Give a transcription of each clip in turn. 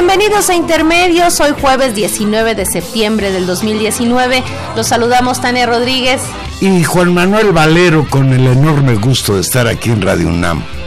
Bienvenidos a Intermedios, hoy jueves 19 de septiembre del 2019. Los saludamos Tania Rodríguez y Juan Manuel Valero con el enorme gusto de estar aquí en Radio UNAM.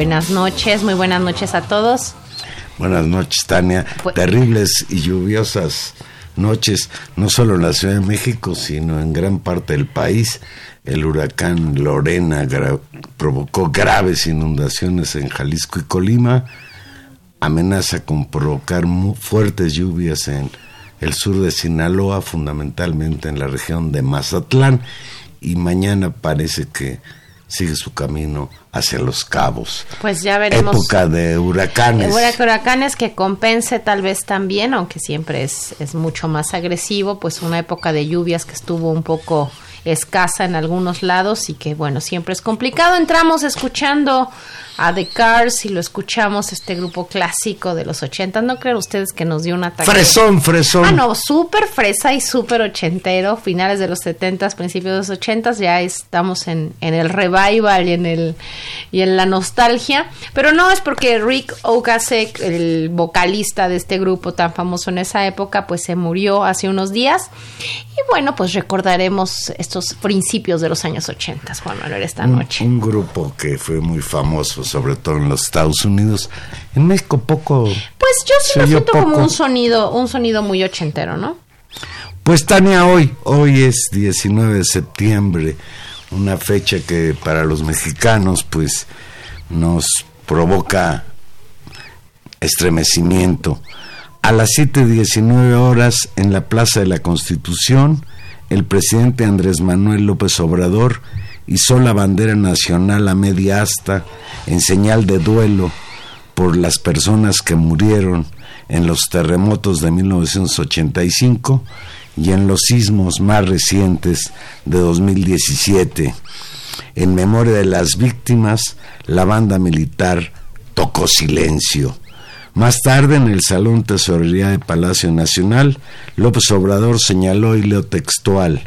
Buenas noches, muy buenas noches a todos. Buenas noches, Tania. Terribles y lluviosas noches, no solo en la Ciudad de México, sino en gran parte del país. El huracán Lorena provocó graves inundaciones en Jalisco y Colima, amenaza con provocar muy fuertes lluvias en el sur de Sinaloa, fundamentalmente en la región de Mazatlán, y mañana parece que sigue su camino hacia los cabos. Pues ya veremos. Época de huracanes. Huracanes que compense tal vez también, aunque siempre es, es mucho más agresivo, pues una época de lluvias que estuvo un poco escasa en algunos lados y que bueno, siempre es complicado. Entramos escuchando a The Cars y lo escuchamos, este grupo clásico de los 80. ¿No creen ustedes que nos dio un ataque? Fresón, fresón. Ah, no, súper fresa y súper ochentero, finales de los 70, principios de los 80, ya estamos en, en el revival y en, el, y en la nostalgia. Pero no es porque Rick Ocasek, el vocalista de este grupo tan famoso en esa época, pues se murió hace unos días. Y bueno, pues recordaremos estos principios de los años 80, Juan Manuel, esta noche. Un grupo que fue muy famoso sobre todo en los Estados Unidos. En México poco. Pues yo sí lo siento como un sonido, un sonido muy ochentero, ¿no? Pues Tania, hoy, hoy es 19 de septiembre, una fecha que para los mexicanos pues nos provoca estremecimiento. A las 7.19 horas en la Plaza de la Constitución, el presidente Andrés Manuel López Obrador hizo la bandera nacional a media asta en señal de duelo por las personas que murieron en los terremotos de 1985 y en los sismos más recientes de 2017. En memoria de las víctimas, la banda militar tocó silencio. Más tarde, en el Salón Tesorería de Palacio Nacional, López Obrador señaló y leo textual,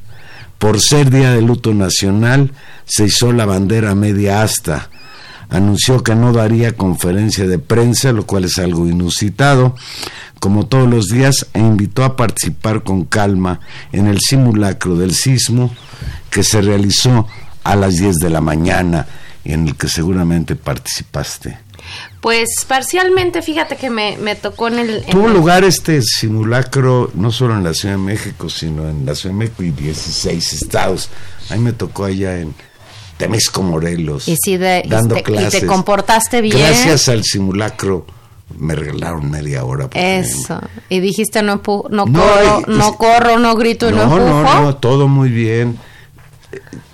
por ser día de luto nacional, se hizo la bandera media asta. Anunció que no daría conferencia de prensa, lo cual es algo inusitado, como todos los días, e invitó a participar con calma en el simulacro del sismo que se realizó a las 10 de la mañana y en el que seguramente participaste. Pues parcialmente, fíjate que me, tocó en el... Tuvo lugar este simulacro no solo en la Ciudad de México, sino en la Ciudad de México y 16 estados. A mí me tocó allá en Temesco, Morelos, y de, dando clases. Y te comportaste bien. Gracias al simulacro me regalaron media hora. Eso. Y dijiste no, no, corro, no corro, no grito, no, no No, no, todo muy bien.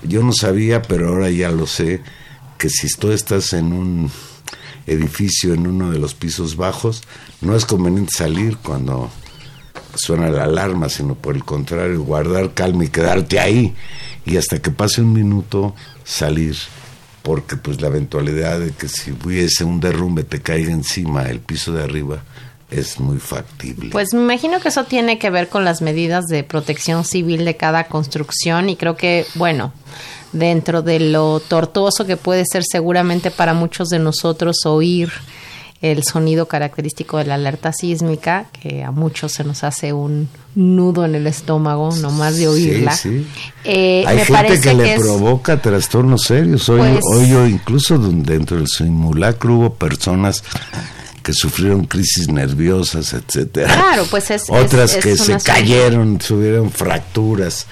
Yo no sabía, pero ahora ya lo sé, que si tú estás en un edificio en uno de los pisos bajos, no es conveniente salir cuando suena la alarma, sino por el contrario, guardar calma y quedarte ahí. Y hasta que pase un minuto salir, porque pues la eventualidad de que si hubiese un derrumbe te caiga encima el piso de arriba es muy factible. Pues me imagino que eso tiene que ver con las medidas de protección civil de cada construcción y creo que, bueno, dentro de lo tortuoso que puede ser seguramente para muchos de nosotros oír el sonido característico de la alerta sísmica, que a muchos se nos hace un nudo en el estómago, nomás de oírla. Sí, eh, Hay gente que, le provoca trastornos serios. Hoy, pues hoy yo incluso dentro del simulacro hubo personas que sufrieron crisis nerviosas, etcétera. Claro, pues es otras que se cayeron, tuvieron fracturas,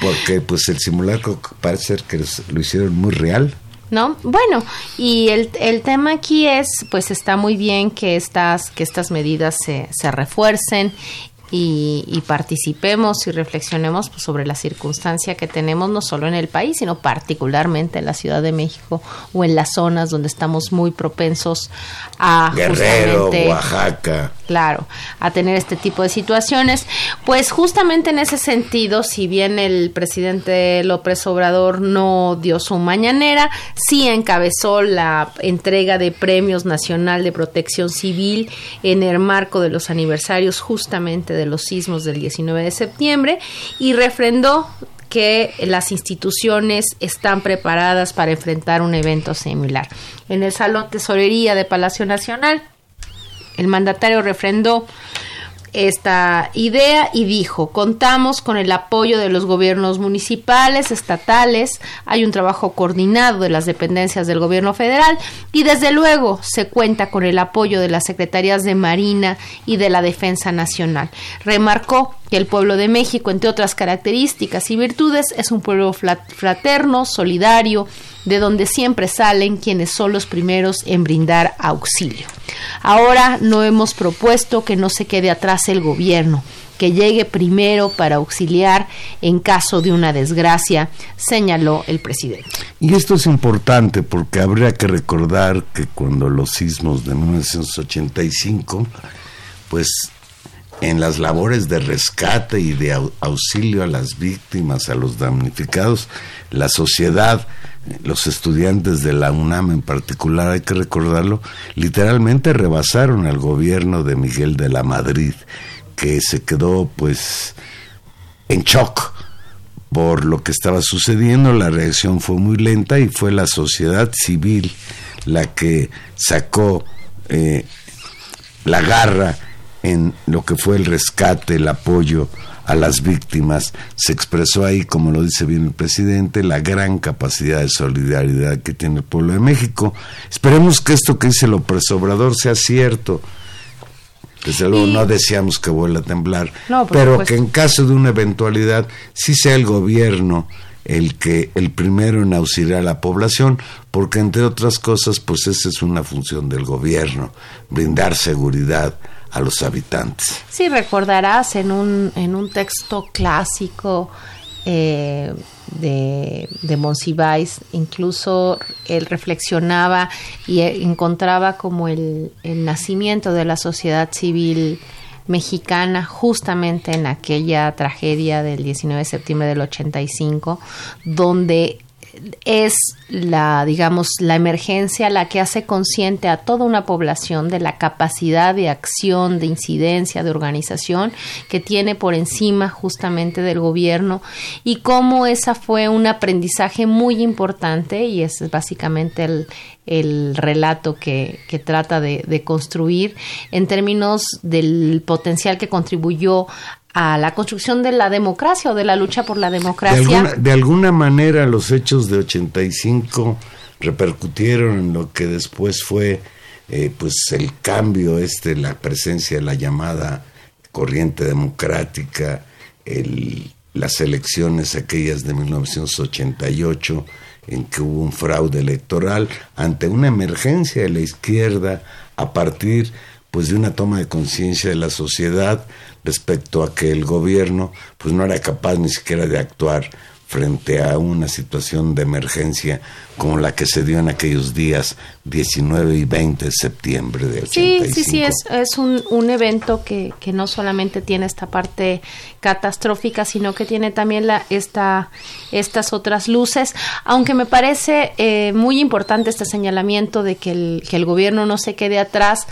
porque pues el simulacro parece que lo hicieron muy real. ¿no? Bueno, y el, el tema aquí es, pues está muy bien que estas, que estas medidas se, se refuercen y, participemos y reflexionemos pues, sobre la circunstancia que tenemos no solo en el país, sino particularmente en la Ciudad de México o en las zonas donde estamos muy propensos a Guerrero, Oaxaca. Claro, a tener este tipo de situaciones. Pues justamente en ese sentido, si bien el presidente López Obrador no dio su mañanera, sí encabezó la entrega de premios nacional de protección civil en el marco de los aniversarios justamente de los sismos del 19 de septiembre y refrendó que las instituciones están preparadas para enfrentar un evento similar. En el Salón Tesorería de Palacio Nacional, el mandatario refrendó esta idea y dijo, contamos con el apoyo de los gobiernos municipales, estatales, hay un trabajo coordinado de las dependencias del gobierno federal y desde luego se cuenta con el apoyo de las secretarías de Marina y de la Defensa Nacional. Remarcó que el pueblo de México, entre otras características y virtudes, es un pueblo fraterno, solidario, de donde siempre salen quienes son los primeros en brindar auxilio. Ahora no hemos propuesto que no se quede atrás el gobierno, que llegue primero para auxiliar en caso de una desgracia, señaló el presidente. Y esto es importante porque habría que recordar que cuando los sismos de 1985, pues en las labores de rescate y de auxilio a las víctimas, a los damnificados, la sociedad, los estudiantes de la UNAM en particular, hay que recordarlo, literalmente rebasaron al gobierno de Miguel de la Madrid, que se quedó pues en shock por lo que estaba sucediendo, la reacción fue muy lenta y fue la sociedad civil la que sacó eh, la garra en lo que fue el rescate, el apoyo a las víctimas. Se expresó ahí, como lo dice bien el presidente, la gran capacidad de solidaridad que tiene el pueblo de México. Esperemos que esto que dice el opresobrador sea cierto. Desde luego no deseamos que vuelva a temblar, pero que en caso de una eventualidad sí sea el gobierno el que el primero en auxiliar a la población, porque entre otras cosas, pues esa es una función del gobierno, brindar seguridad a los habitantes. Sí, recordarás en un, en un texto clásico eh, de, de incluso él reflexionaba y encontraba como el, el nacimiento de la sociedad civil mexicana justamente en aquella tragedia del 19 de septiembre del 85, donde es la, digamos, la emergencia la que hace consciente a toda una población de la capacidad de acción, de incidencia, de organización que tiene por encima justamente del gobierno y cómo esa fue un aprendizaje muy importante y es básicamente el, el relato que, que trata de, de, construir en términos del potencial que contribuyó a la construcción de la democracia o de la lucha por la democracia. De alguna, manera los hechos de 85 repercutieron en lo que después fue eh, pues el cambio este, la presencia de la llamada corriente democrática, el, las elecciones aquellas de 1988 en que hubo un fraude electoral ante una emergencia de la izquierda a partir pues de una toma de conciencia de la sociedad respecto a que el gobierno pues no era capaz ni siquiera de actuar frente a una situación de emergencia como la que se dio en aquellos días 19 y 20 de septiembre de 85. Sí, sí, sí, es, es un, un evento que, que, no solamente tiene esta parte catastrófica, sino que tiene también la, esta, estas otras luces, aunque me parece eh, muy importante este señalamiento de que el, que el gobierno no se quede atrás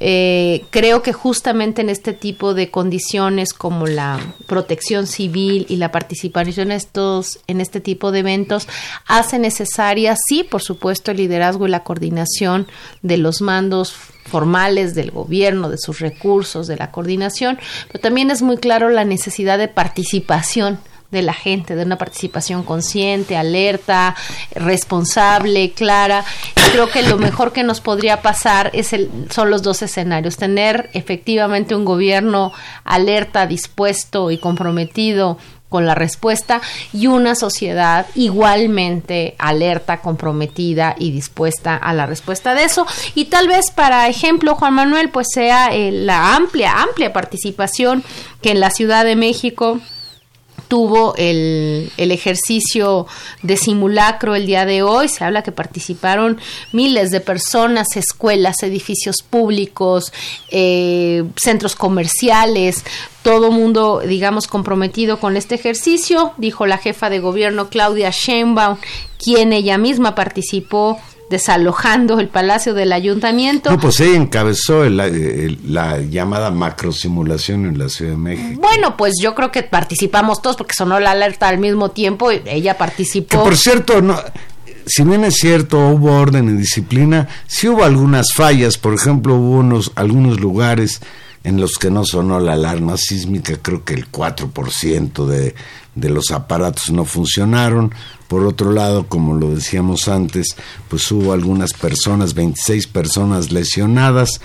eh, creo que justamente en este tipo de condiciones como la protección civil y la participación en, estos, en este tipo de eventos hace necesaria, sí, por supuesto, el liderazgo y la coordinación de los mandos formales del gobierno, de sus recursos, de la coordinación, pero también es muy claro la necesidad de participación de la gente, de una participación consciente, alerta, responsable, clara. Creo que lo mejor que nos podría pasar es el, son los dos escenarios, tener efectivamente un gobierno alerta, dispuesto y comprometido con la respuesta y una sociedad igualmente alerta, comprometida y dispuesta a la respuesta de eso. Y tal vez para ejemplo, Juan Manuel, pues sea eh, la amplia, amplia participación que en la Ciudad de México tuvo el, el, ejercicio de simulacro el día de hoy. Se habla que participaron miles de personas, escuelas, edificios públicos, eh, centros comerciales, todo mundo, digamos, comprometido con este ejercicio, dijo la jefa de gobierno Claudia Sheinbaum, quien ella misma participó desalojando el Palacio del Ayuntamiento. No, pues ella encabezó el, el, la llamada macrosimulación en la Ciudad de México. Bueno, pues yo creo que participamos todos porque sonó la alerta al mismo tiempo y ella participó. Que por cierto, no, si bien es cierto, hubo orden y disciplina, sí hubo algunas fallas, por ejemplo, hubo unos, algunos lugares en los que no sonó la alarma sísmica, creo que el 4% de, de los aparatos no funcionaron, por otro lado, como lo decíamos antes, pues hubo algunas personas, 26 personas lesionadas.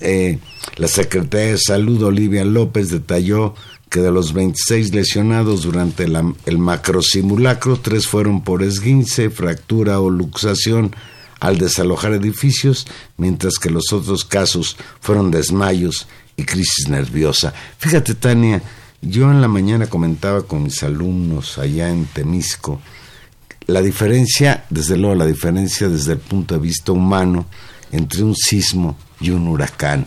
Eh, la Secretaría de Salud, Olivia López, detalló que de los 26 lesionados durante la, el macrosimulacro, tres fueron por esguince, fractura o luxación al desalojar edificios, mientras que los otros casos fueron desmayos y crisis nerviosa. Fíjate, Tania, yo en la mañana comentaba con mis alumnos allá en Temisco, la diferencia, desde luego la diferencia desde el punto de vista humano entre un sismo y un huracán.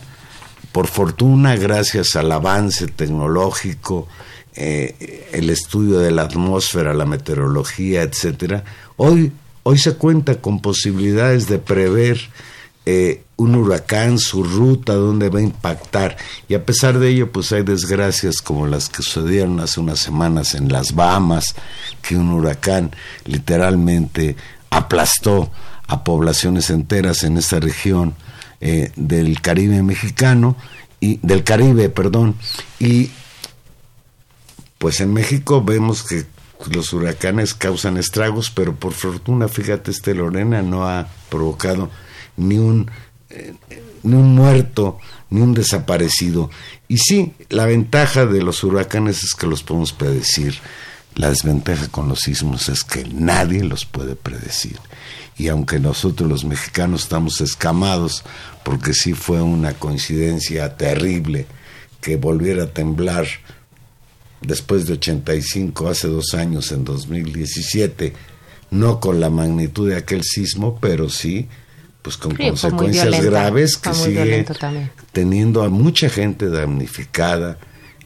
Por fortuna, gracias al avance tecnológico, eh, el estudio de la atmósfera, la meteorología, etcétera, hoy, hoy se cuenta con posibilidades de prever eh, un huracán, su ruta, dónde va a impactar. Y a pesar de ello, pues hay desgracias como las que sucedieron hace unas semanas en las Bahamas, que un huracán literalmente aplastó a poblaciones enteras en esta región eh, del Caribe mexicano y del Caribe, perdón, y pues en México vemos que los huracanes causan estragos, pero por fortuna, fíjate, este Lorena no ha provocado ni un, eh, ni un muerto, ni un desaparecido. Y sí, la ventaja de los huracanes es que los podemos predecir. La desventaja con los sismos es que nadie los puede predecir. Y aunque nosotros los mexicanos estamos escamados, porque sí fue una coincidencia terrible que volviera a temblar después de 85, hace dos años, en 2017, no con la magnitud de aquel sismo, pero sí pues con consecuencias graves que sigue teniendo a mucha gente damnificada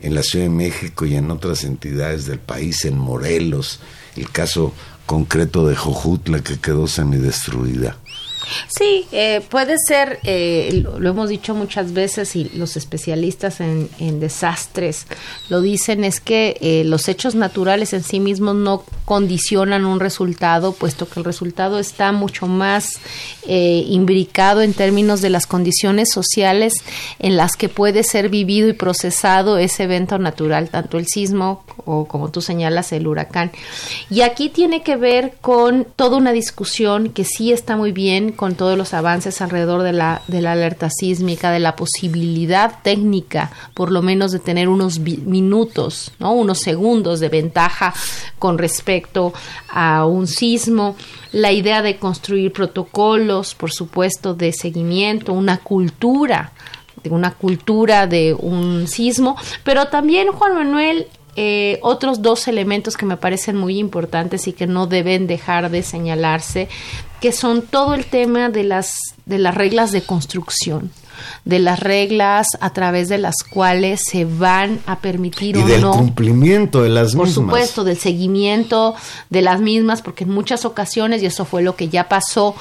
en la Ciudad de México y en otras entidades del país, en Morelos, el caso concreto de Jojutla que quedó semidestruida. Sí, eh, puede ser, eh, lo, hemos dicho muchas veces y los especialistas en, desastres lo dicen, es que eh, los hechos naturales en sí mismos no condicionan un resultado, puesto que el resultado está mucho más imbricado en términos de las condiciones sociales en las que puede ser vivido y procesado ese evento natural, tanto el sismo o como tú señalas el huracán. Y aquí tiene que ver con toda una discusión que sí está muy bien con todos los avances alrededor de la, de la alerta sísmica, de la posibilidad técnica, por lo menos de tener unos minutos, ¿no? unos segundos de ventaja con respecto a un sismo, la idea de construir protocolos, por supuesto, de seguimiento, una cultura de una cultura de un sismo, pero también Juan Manuel eh, otros dos elementos que me parecen muy importantes y que no deben dejar de señalarse, que son todo el tema de las, de las reglas de construcción de las reglas a través de las cuales se van a permitir y o del cumplimiento de las mismas. Por supuesto, del seguimiento de las mismas, porque en muchas ocasiones, y eso fue lo que ya pasó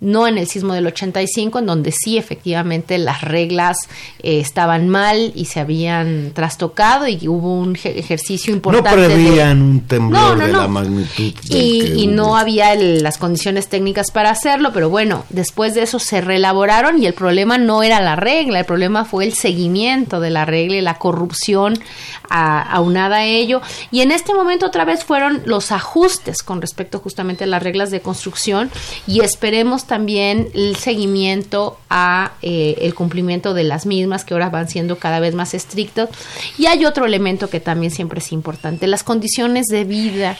no en el sismo del 85, en donde sí efectivamente las reglas eh, estaban mal y se habían trastocado y hubo un ejercicio importante. No prevían un temblor de la magnitud. Y, no había las condiciones técnicas para hacerlo, pero bueno, después de eso se reelaboraron y el problema no era la regla, el problema fue el seguimiento de la regla y la corrupción aunada a ello. Y en este momento otra vez fueron los ajustes con respecto justamente a las reglas de construcción y esperemos también el seguimiento a eh, el cumplimiento de las mismas que ahora van siendo cada vez más estrictos. Y hay otro elemento que también siempre es importante, las condiciones de vida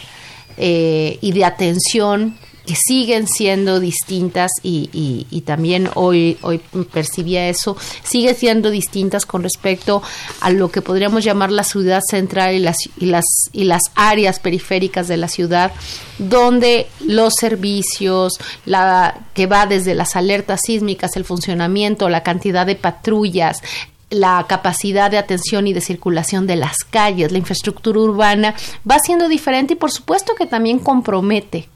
eh, y de atención que siguen siendo distintas y, y, también hoy, hoy percibía eso, sigue siendo distintas con respecto a lo que podríamos llamar la ciudad central y las, y las, y las áreas periféricas de la ciudad, donde los servicios, la, que va desde las alertas sísmicas, el funcionamiento, la cantidad de patrullas, la capacidad de atención y de circulación de las calles, la infraestructura urbana, va siendo diferente y por supuesto que también compromete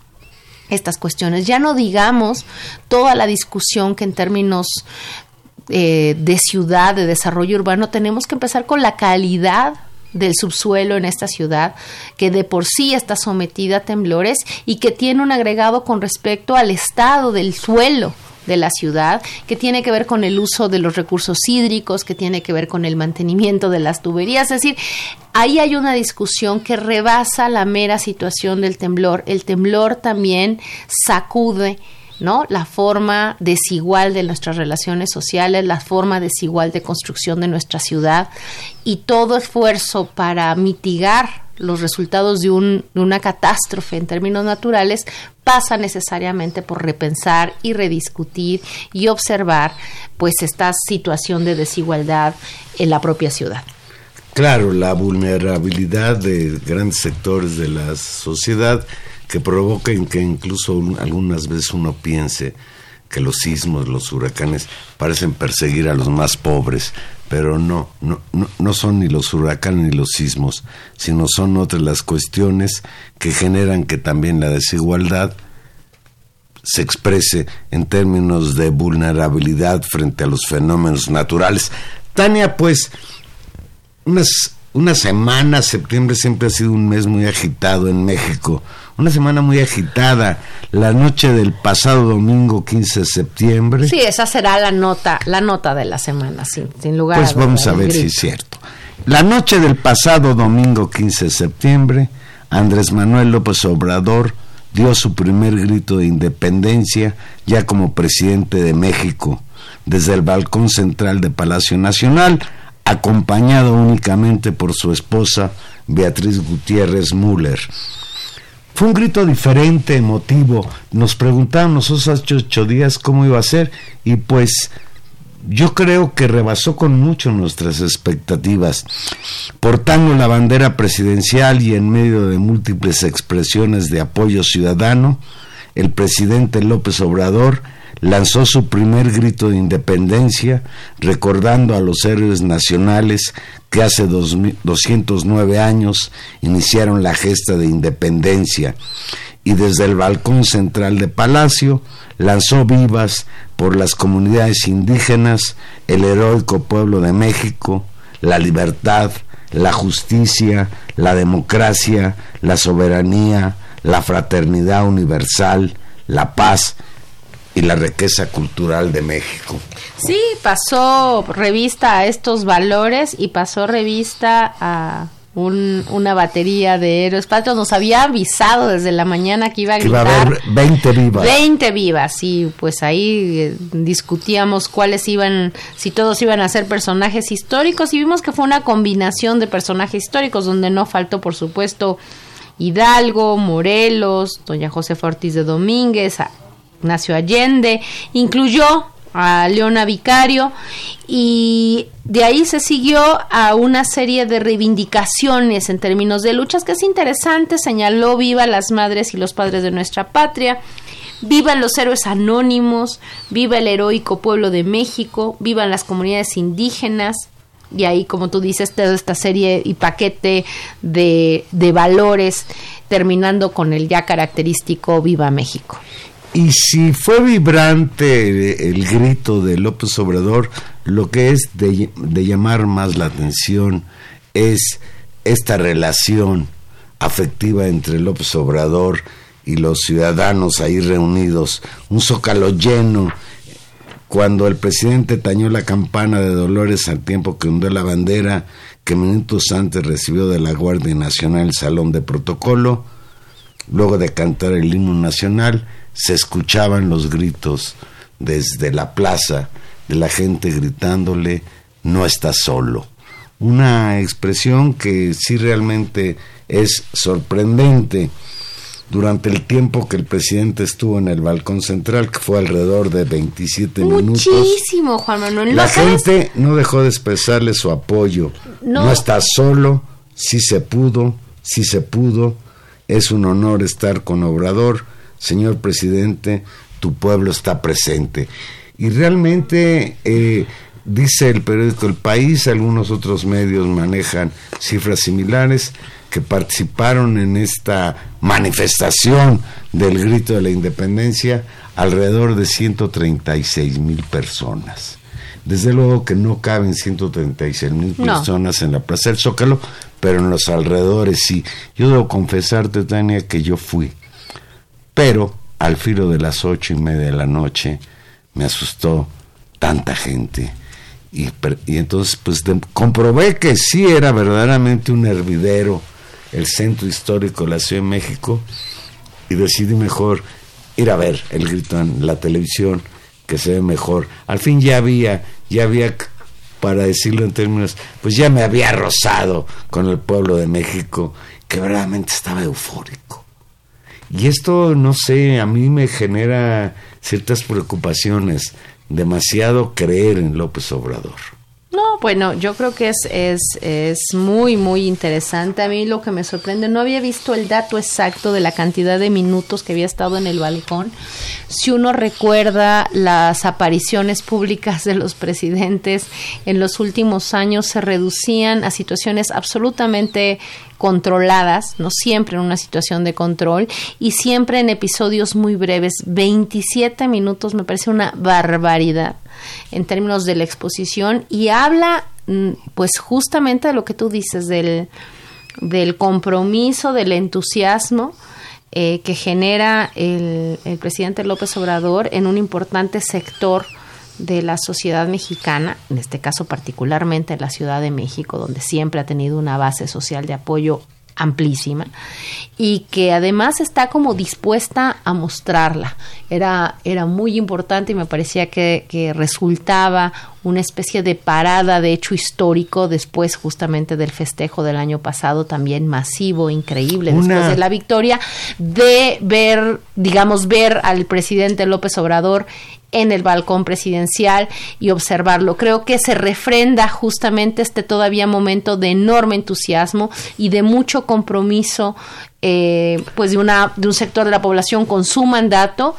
estas cuestiones. Ya no digamos toda la discusión que en términos eh, de ciudad, de desarrollo urbano, tenemos que empezar con la calidad del subsuelo en esta ciudad, que de por sí está sometida a temblores y que tiene un agregado con respecto al estado del suelo de la ciudad, que tiene que ver con el uso de los recursos hídricos, que tiene que ver con el mantenimiento de las tuberías. Es decir, ahí hay una discusión que rebasa la mera situación del temblor. El temblor también sacude ¿no? La forma desigual de nuestras relaciones sociales, la forma desigual de construcción de nuestra ciudad y todo esfuerzo para mitigar los resultados de, un, una catástrofe en términos naturales pasa necesariamente por repensar y rediscutir y observar pues esta situación de desigualdad en la propia ciudad. Claro, la vulnerabilidad de grandes sectores de la sociedad que provoquen que incluso algunas veces uno piense que los sismos, los huracanes parecen perseguir a los más pobres, pero no, no, no, son ni los huracanes ni los sismos, sino son otras las cuestiones que generan que también la desigualdad se exprese en términos de vulnerabilidad frente a los fenómenos naturales. Tania, pues, unas, una semana, septiembre siempre ha sido un mes muy agitado en México una semana muy agitada. La noche del pasado domingo 15 de septiembre. Sí, esa será la nota, la nota de la semana, sin, sin lugar Pues vamos a ver si es cierto. La noche del pasado domingo 15 de septiembre, Andrés Manuel López Obrador dio su primer grito de independencia ya como presidente de México desde el balcón central de Palacio Nacional, acompañado únicamente por su esposa Beatriz Gutiérrez Müller. Fue un grito diferente, emotivo. Nos preguntaron nosotros hace ocho días cómo iba a ser y pues yo creo que rebasó con mucho nuestras expectativas. Portando la bandera presidencial y en medio de múltiples expresiones de apoyo ciudadano, el presidente López Obrador lanzó su primer grito de independencia, recordando a los héroes nacionales que hace 209 años iniciaron la gesta de independencia. Y desde el balcón central de Palacio lanzó vivas por las comunidades indígenas, el heroico pueblo de México, la libertad, la justicia, la democracia, la soberanía, la fraternidad universal, la paz y la riqueza cultural de México. Sí, pasó revista a estos valores y pasó revista a una batería de héroes patrios. Nos había avisado desde la mañana que iba a gritar. iba a haber 20 vivas. 20 vivas, y pues ahí eh, discutíamos cuáles iban, si todos iban a ser personajes históricos y vimos que fue una combinación de personajes históricos donde no faltó, por supuesto, Hidalgo, Morelos, doña José Ortiz de Domínguez, Ignacio Allende, incluyó a Leona Vicario y de ahí se siguió a una serie de reivindicaciones en términos de luchas que es interesante, señaló viva las madres y los padres de nuestra patria, vivan los héroes anónimos, viva el heroico pueblo de México, vivan las comunidades indígenas, y ahí como tú dices toda esta serie y paquete de, de valores terminando con el ya característico Viva México. Y si fue vibrante el grito de López Obrador, lo que es de, llamar más la atención es esta relación afectiva entre López Obrador y los ciudadanos ahí reunidos, un zócalo lleno. Cuando el presidente tañó la campana de Dolores al tiempo que hundió la bandera que minutos antes recibió de la Guardia Nacional el Salón de Protocolo, luego de cantar el himno nacional, se escuchaban los gritos desde la plaza de la gente gritándole no está solo. Una expresión que sí realmente es sorprendente. Durante el tiempo que el presidente estuvo en el balcón central, que fue alrededor de 27 minutos. Muchísimo, Juan Manuel. La gente no dejó de expresarle su apoyo. No. no está solo, sí se pudo, sí se pudo. Es un honor estar con Obrador señor presidente, tu pueblo está presente. Y realmente, eh, dice el periódico El País, algunos otros medios manejan cifras similares, que participaron en esta manifestación del grito de la independencia alrededor de 136 mil personas. Desde luego que no caben 136 mil personas en la Plaza del Zócalo, pero en los alrededores sí. Yo debo confesarte, Tania, que yo fui pero al filo de las ocho y media de la noche me asustó tanta gente. Y, entonces pues comprobé que sí era verdaderamente un hervidero el centro histórico de la Ciudad de México y decidí mejor ir a ver el grito en la televisión que se ve mejor. Al fin ya había, ya había, para decirlo en términos, pues ya me había rozado con el pueblo de México, que verdaderamente estaba eufórico. Y esto, no sé, a mí me genera ciertas preocupaciones, demasiado creer en López Obrador. No, bueno, yo creo que es, es, es muy, muy interesante. A mí lo que me sorprende, no había visto el dato exacto de la cantidad de minutos que había estado en el balcón. Si uno recuerda las apariciones públicas de los presidentes en los últimos años, se reducían a situaciones absolutamente controladas, no siempre en una situación de control y siempre en episodios muy breves. 27 minutos me parece una barbaridad en términos de la exposición y habla mm, pues justamente de lo que tú dices del, del compromiso, del entusiasmo eh, que genera el, el, presidente López Obrador en un importante sector de la sociedad mexicana, en este caso particularmente en la Ciudad de México, donde siempre ha tenido una base social de apoyo amplísima y que además está como dispuesta a mostrarla. Era, era muy importante y me parecía que, que, resultaba una especie de parada de hecho histórico después justamente del festejo del año pasado, también masivo, increíble, después de la victoria, de ver, digamos, ver al presidente López Obrador en el balcón presidencial y observarlo. Creo que se refrenda justamente este todavía momento de enorme entusiasmo y de mucho compromiso eh, pues de una de un sector de la población con su mandato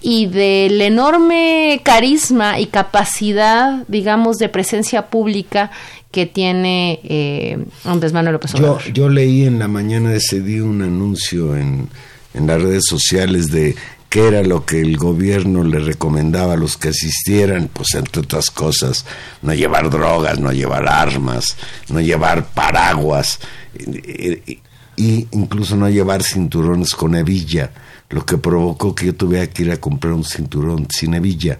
y del enorme carisma y capacidad, digamos, de presencia pública que tiene eh, Andrés Manuel López Obrador. Yo, yo leí en la mañana de ese día un anuncio en, en las redes sociales de qué era lo que el gobierno le recomendaba a los que asistieran, pues entre otras cosas, no llevar drogas, no llevar armas, no llevar paraguas, y, incluso no llevar cinturones con hebilla, lo que provocó que yo tuviera que ir a comprar un cinturón sin hebilla.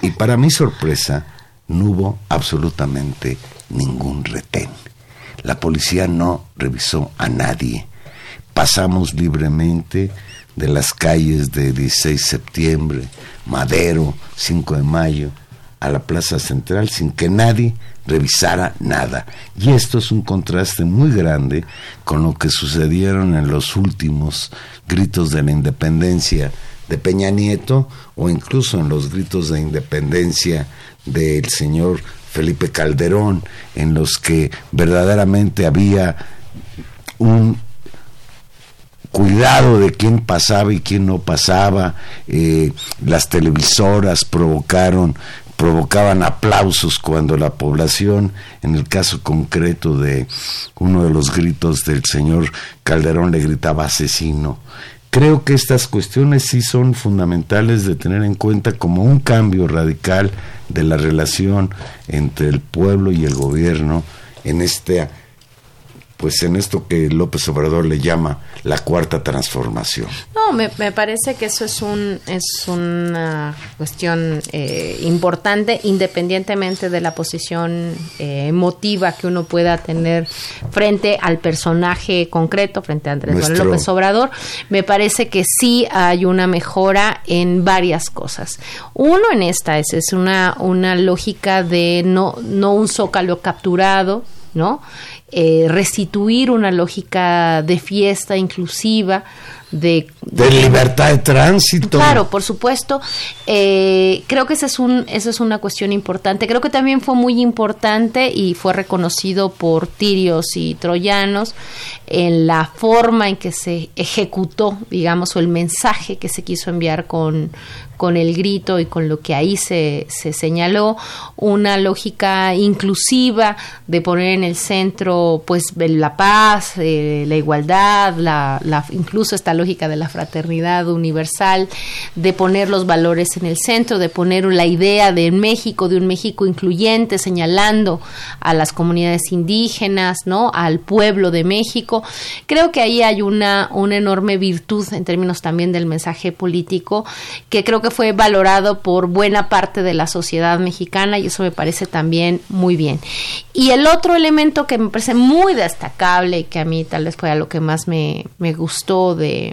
Y para mi sorpresa, no hubo absolutamente ningún retén. La policía no revisó a nadie. Pasamos libremente de las calles de 16 de septiembre, Madero, 5 de mayo, a la Plaza Central sin que nadie revisara nada. Y esto es un contraste muy grande con lo que sucedieron en los últimos gritos de la independencia de Peña Nieto o incluso en los gritos de independencia del señor Felipe Calderón, en los que verdaderamente había un cuidado de quién pasaba y quién no pasaba. Eh, las televisoras provocaron provocaban aplausos cuando la población, en el caso concreto de uno de los gritos del señor Calderón, le gritaba asesino. Creo que estas cuestiones sí son fundamentales de tener en cuenta como un cambio radical de la relación entre el pueblo y el gobierno en este pues en esto que López Obrador le llama la cuarta transformación. No, me, parece que eso es un es una cuestión eh, importante, independientemente de la posición eh, emotiva que uno pueda tener frente al personaje concreto, frente a Andrés López Obrador. Me parece que sí hay una mejora en varias cosas. Uno en esta es, es una una lógica de no no un zócalo capturado, ¿no? Eh, restituir una lógica de fiesta inclusiva, de, de, libertad de tránsito. Claro, por supuesto. Eh, creo que esa es, un, esa es una cuestión importante. Creo que también fue muy importante y fue reconocido por tirios y troyanos en la forma en que se ejecutó, digamos, o el mensaje que se quiso enviar con, con el grito y con lo que ahí se, se señaló, una lógica inclusiva de poner en el centro pues la paz, eh, la igualdad, la, la, incluso esta lógica de la fraternidad universal, de poner los valores en el centro, de poner la idea de México, de un México incluyente, señalando a las comunidades indígenas, ¿no? al pueblo de México. Creo que ahí hay una, una enorme virtud en términos también del mensaje político, que creo que fue valorado por buena parte de la sociedad mexicana y eso me parece también muy bien. Y el otro elemento que me parece muy destacable y que a mí tal vez fue a lo que más me, me gustó de,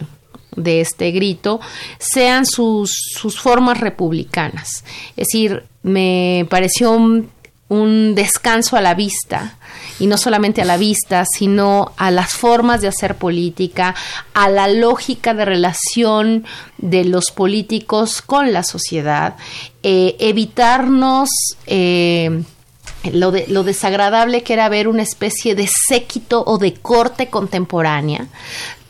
de este grito sean sus, sus formas republicanas. Es decir, me pareció un, descanso a la vista y no solamente a la vista, sino a las formas de hacer política, a la lógica de relación de los políticos con la sociedad, eh, evitarnos eh, lo, de, lo desagradable que era ver una especie de séquito o de corte contemporánea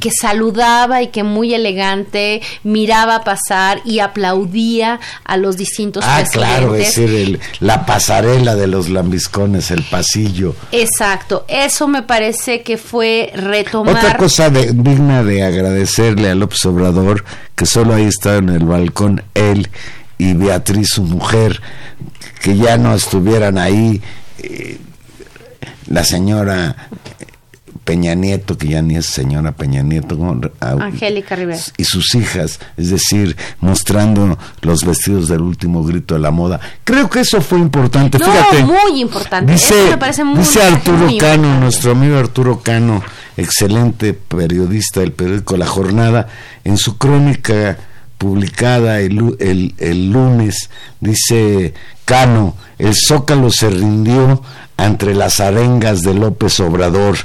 que saludaba y que muy elegante miraba pasar y aplaudía a los distintos ah, claro, es decir, la pasarela de los lambiscones, el pasillo. Exacto, eso me parece que fue retomar... Otra cosa digna de agradecerle a López Obrador, que solo ahí estaba en el balcón él y Beatriz, su mujer, que ya no estuvieran ahí. Eh, la señora Peña Nieto, que ya ni es señora Peña Nieto, Angélica Rivera. Y sus hijas, es decir, mostrando los vestidos del último grito de la moda. Creo que eso fue importante. Fíjate. muy importante. Dice, me parece muy dice Arturo Cano, nuestro amigo Arturo Cano, excelente periodista del periódico La Jornada, en su crónica publicada el, el, el lunes, dice Cano, el Zócalo se rindió entre las arengas de López Obrador.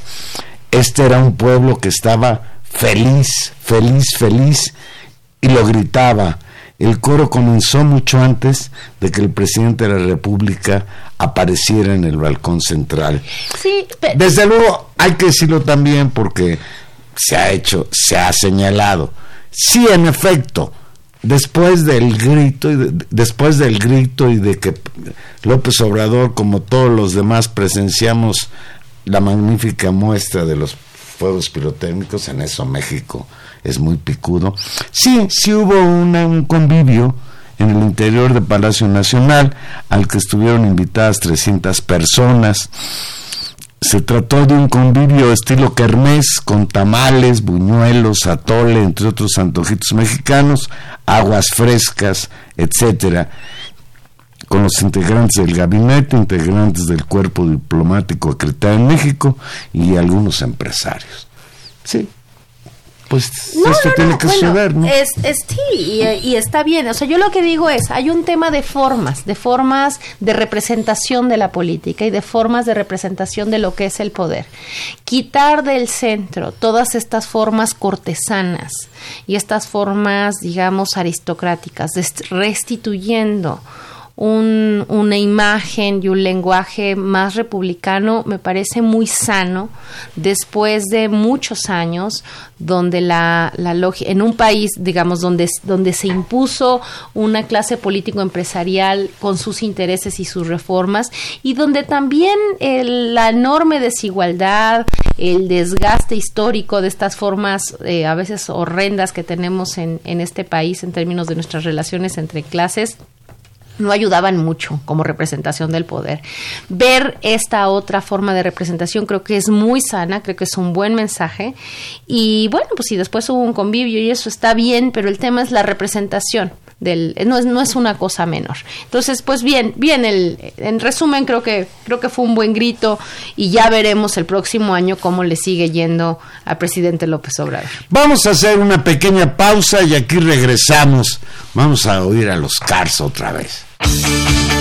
Este era un pueblo que estaba feliz, feliz, feliz y lo gritaba. El coro comenzó mucho antes de que el presidente de la República apareciera en el balcón central. Sí, Desde luego hay que decirlo también porque se ha hecho, se ha señalado. Sí, en efecto, después del grito y después del grito y de que López Obrador como todos los demás presenciamos la magnífica muestra de los fuegos pirotécnicos en eso México es muy picudo. Sí sí hubo un convivio en el interior del Palacio Nacional al que estuvieron invitadas 300 personas. Se trató de un convivio estilo kermés con tamales, buñuelos, atole, entre otros antojitos mexicanos, aguas frescas, etcétera, con los integrantes del gabinete, integrantes del cuerpo diplomático acreditado en México y algunos empresarios. Sí, pues esto tiene que suceder, ¿no? Es, es sí, y, está bien. O sea, yo lo que digo es, hay un tema de formas, de formas de representación de la política y de formas de representación de lo que es el poder. Quitar del centro todas estas formas cortesanas y estas formas, digamos, aristocráticas, restituyendo un, una imagen y un lenguaje más republicano me parece muy sano después de muchos años donde la, la en un país digamos donde, donde se impuso una clase político empresarial con sus intereses y sus reformas y donde también la enorme desigualdad el desgaste histórico de estas formas eh, a veces horrendas que tenemos en, en este país en términos de nuestras relaciones entre clases no ayudaban mucho como representación del poder. Ver esta otra forma de representación creo que es muy sana, creo que es un buen mensaje. Y bueno, pues si después hubo un convivio y eso está bien, pero el tema es la representación. Del, no, es, no es una cosa menor. Entonces, pues bien, bien, el, en resumen creo que, creo que fue un buen grito y ya veremos el próximo año cómo le sigue yendo al presidente López Obrador. Vamos a hacer una pequeña pausa y aquí regresamos. Vamos a oír a los Cars otra vez. Thank you.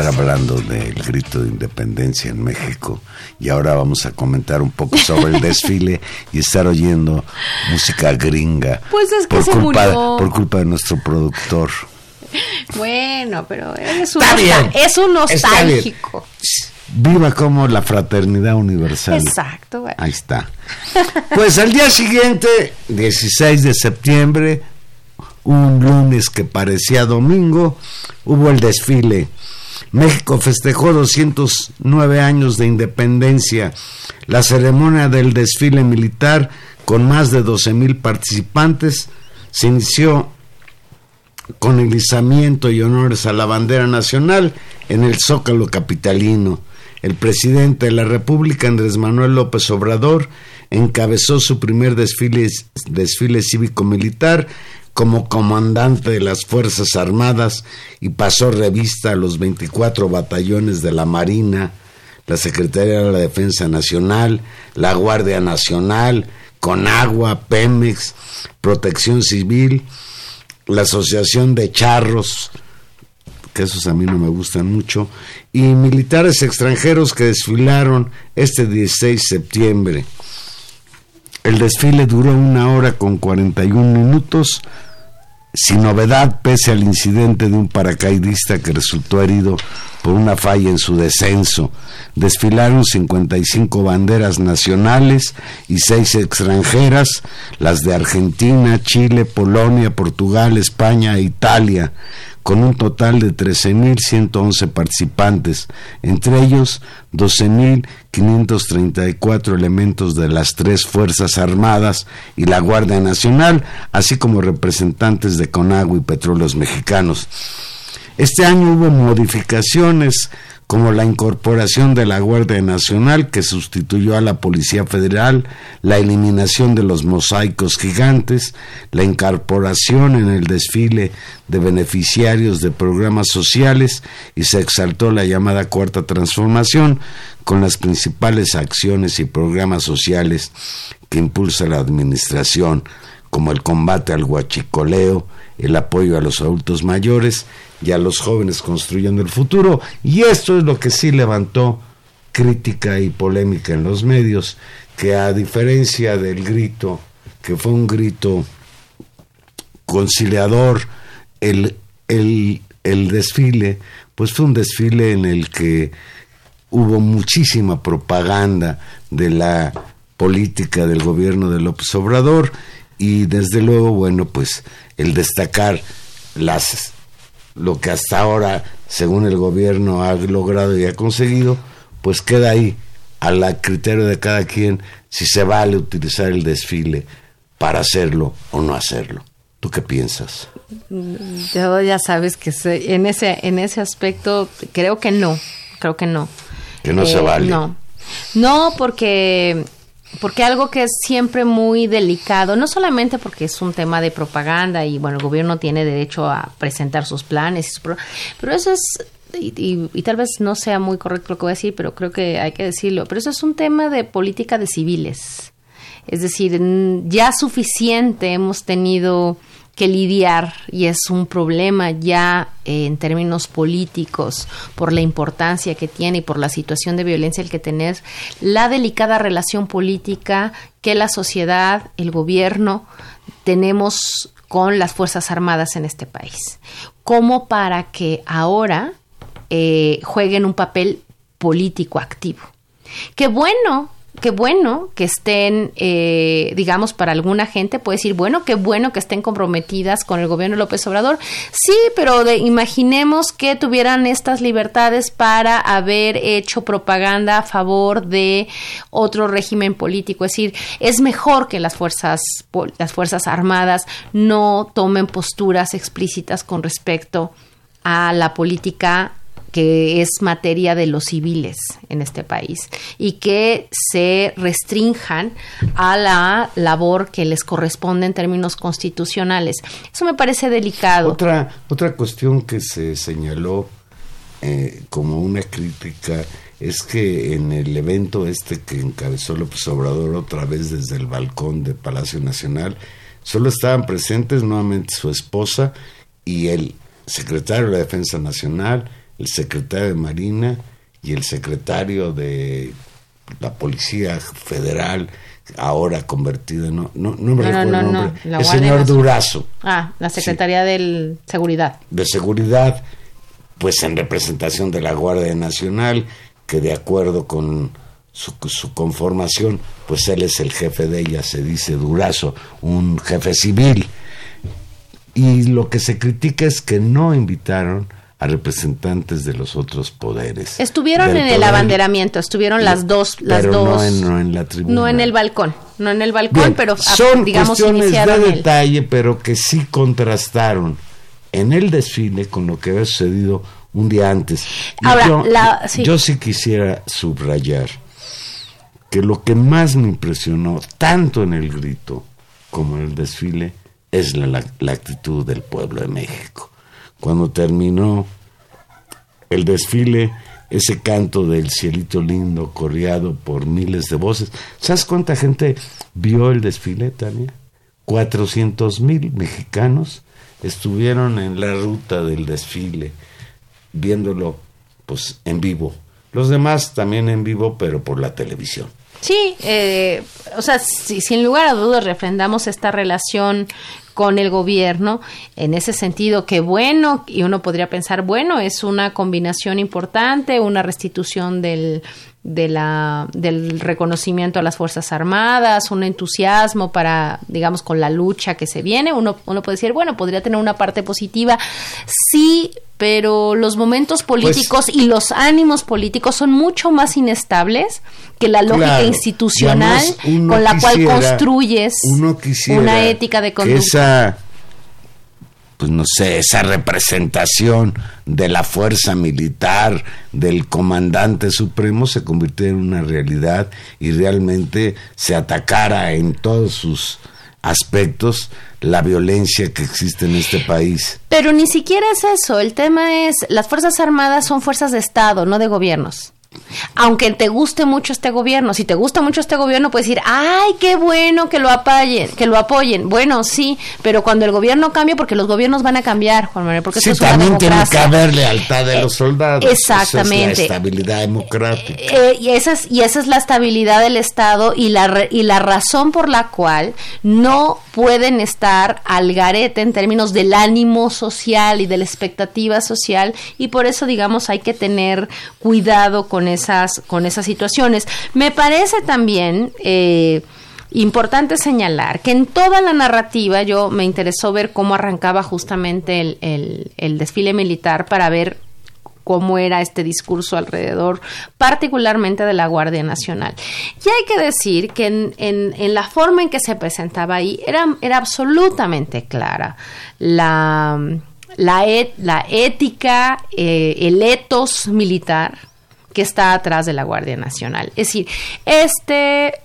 Estar hablando del grito de independencia en México y ahora vamos a comentar un poco sobre el desfile y estar oyendo música gringa pues es que por se culpa murió. por culpa de nuestro productor. Bueno, pero es un, Está nostal- bien. es un Está bien. nostálgico. Viva como la fraternidad universal. Exacto. bueno. Ahí está. Pues al día siguiente, 16 de septiembre, un lunes que parecía domingo, hubo el desfile. México festejó 209 años de independencia. La ceremonia del desfile militar, con más de 12 mil participantes, se inició con el izamiento y honores a la bandera nacional en el Zócalo Capitalino. El presidente de la República, Andrés Manuel López Obrador, encabezó su primer desfile, desfile cívico-militar como comandante de las Fuerzas Armadas y pasó revista a los 24 batallones de la Marina, la Secretaría de la Defensa Nacional, la Guardia Nacional, Conagua, Pemex, Protección Civil, la Asociación de Charros, que esos a mí no me gustan mucho, y militares extranjeros que desfilaron este 16 de septiembre. El desfile duró una hora con 41 minutos, sin novedad pese al incidente de un paracaidista que resultó herido por una falla en su descenso. Desfilaron 55 banderas nacionales y seis extranjeras, las de Argentina, Chile, Polonia, Portugal, España e Italia, con un total de 13.111 participantes, entre ellos 12.534 elementos de las tres Fuerzas Armadas y la Guardia Nacional, así como representantes de Conagua y Petróleos Mexicanos. Este año hubo modificaciones como la incorporación de la Guardia Nacional que sustituyó a la Policía Federal, la eliminación de los mosaicos gigantes, la incorporación en el desfile de beneficiarios de programas sociales y se exaltó la llamada Cuarta Transformación con las principales acciones y programas sociales que impulsa la Administración, como el combate al huachicoleo, el apoyo a los adultos mayores, y a los jóvenes construyendo el futuro. Y esto es lo que sí levantó crítica y polémica en los medios, que a diferencia del grito, que fue un grito conciliador, el, el, el desfile, pues fue un desfile en el que hubo muchísima propaganda de la política del gobierno de López Obrador y desde luego, bueno, pues el destacar las lo que hasta ahora, según el gobierno, ha logrado y ha conseguido, pues queda ahí, al criterio de cada quien, si se vale utilizar el desfile para hacerlo o no hacerlo. ¿Tú qué piensas? Yo ya sabes que en ese en ese aspecto creo que no, creo que no. Que no se eh, vale. No. No, porque porque algo que es siempre muy delicado, no solamente porque es un tema de propaganda y bueno, el gobierno tiene derecho a presentar sus planes, pero eso es, y, tal vez no sea muy correcto lo que voy a decir, pero creo que hay que decirlo, pero eso es un tema de política de civiles. Es decir, ya suficiente hemos tenido que lidiar y es un problema ya eh, en términos políticos por la importancia que tiene y por la situación de violencia el que tener la delicada relación política que la sociedad, el gobierno tenemos con las Fuerzas Armadas en este país, como para que ahora eh, jueguen un papel político activo. Qué bueno qué bueno que estén, eh, digamos, para alguna gente puede decir, bueno, qué bueno que estén comprometidas con el gobierno de López Obrador. Sí, pero de, imaginemos que tuvieran estas libertades para haber hecho propaganda a favor de otro régimen político. Es decir, es mejor que las fuerzas, las fuerzas armadas no tomen posturas explícitas con respecto a la política que es materia de los civiles en este país y que se restrinjan a la labor que les corresponde en términos constitucionales. Eso me parece delicado. Otra, otra cuestión que se señaló eh, como una crítica es que en el evento este que encabezó López Obrador otra vez desde el balcón del Palacio Nacional, solo estaban presentes nuevamente su esposa y el secretario de la Defensa Nacional, el secretario de Marina y el secretario de la Policía Federal, ahora convertido en... No, no, me recuerdo el nombre. el señor Durazo. Ah, la Secretaría de Seguridad. De Seguridad, pues en representación de la Guardia Nacional, que de acuerdo con su, su, conformación, pues él es el jefe de ella, se dice Durazo, un jefe civil. Y lo que se critica es que no invitaron a representantes de los otros poderes. Estuvieron en el abanderamiento, estuvieron las dos, las pero dos. No en, no en, la tribuna. No en el balcón, no en el balcón, pero ah, son digamos cuestiones de detalle, pero que sí contrastaron en el desfile con lo que había sucedido un día antes. Ahora, yo, sí. yo sí quisiera subrayar que lo que más me impresionó, tanto en el grito como en el desfile, es la, la actitud del pueblo de México cuando terminó el desfile, ese canto del cielito lindo coreado por miles de voces. ¿Sabes cuánta gente vio el desfile, Tania? 400 mil mexicanos estuvieron en la ruta del desfile, viéndolo pues en vivo. Los demás también en vivo, pero por la televisión. Sí, eh, o sea, si, sin lugar a dudas refrendamos esta relación con el gobierno, en ese sentido que bueno, y uno podría pensar, bueno, es una combinación importante, una restitución del, de la, del reconocimiento a las Fuerzas Armadas, un entusiasmo para, digamos, con la lucha que se viene. Uno, uno puede decir, bueno, podría tener una parte positiva. Sí, pero los momentos pues políticos y los ánimos políticos son mucho más inestables que la lógica institucional con la cual construyes una ética de conducta pues no sé, esa representación de la fuerza militar, del comandante supremo, se convirtiera en una realidad y realmente se atacara en todos sus aspectos la violencia que existe en este país. Pero ni siquiera es eso, el tema es, las Fuerzas Armadas son fuerzas de Estado, no de gobiernos aunque te guste mucho este gobierno, si te gusta mucho este gobierno, puedes decir, ay, qué bueno que lo apoyen, que lo apoyen. Bueno, sí, pero cuando el gobierno cambia, porque los gobiernos van a cambiar, Juan Manuel, porque sí, es una también tiene que haber lealtad de los soldados. Exactamente. Esa es la estabilidad democrática. Eh, eh, y, esa es, y esa es la estabilidad del Estado y la, y la razón por la cual no pueden estar al garete en términos del ánimo social y de la expectativa social y por eso, digamos, hay que tener cuidado con esas, con esas situaciones. Me parece también eh, importante señalar que en toda la narrativa yo me interesó ver cómo arrancaba justamente el, desfile militar para ver cómo era este discurso alrededor, particularmente de la Guardia Nacional. Y hay que decir que en, la forma en que se presentaba ahí era, absolutamente clara la la, la ética, eh, el etos militar que está atrás de la Guardia Nacional. Es decir, esta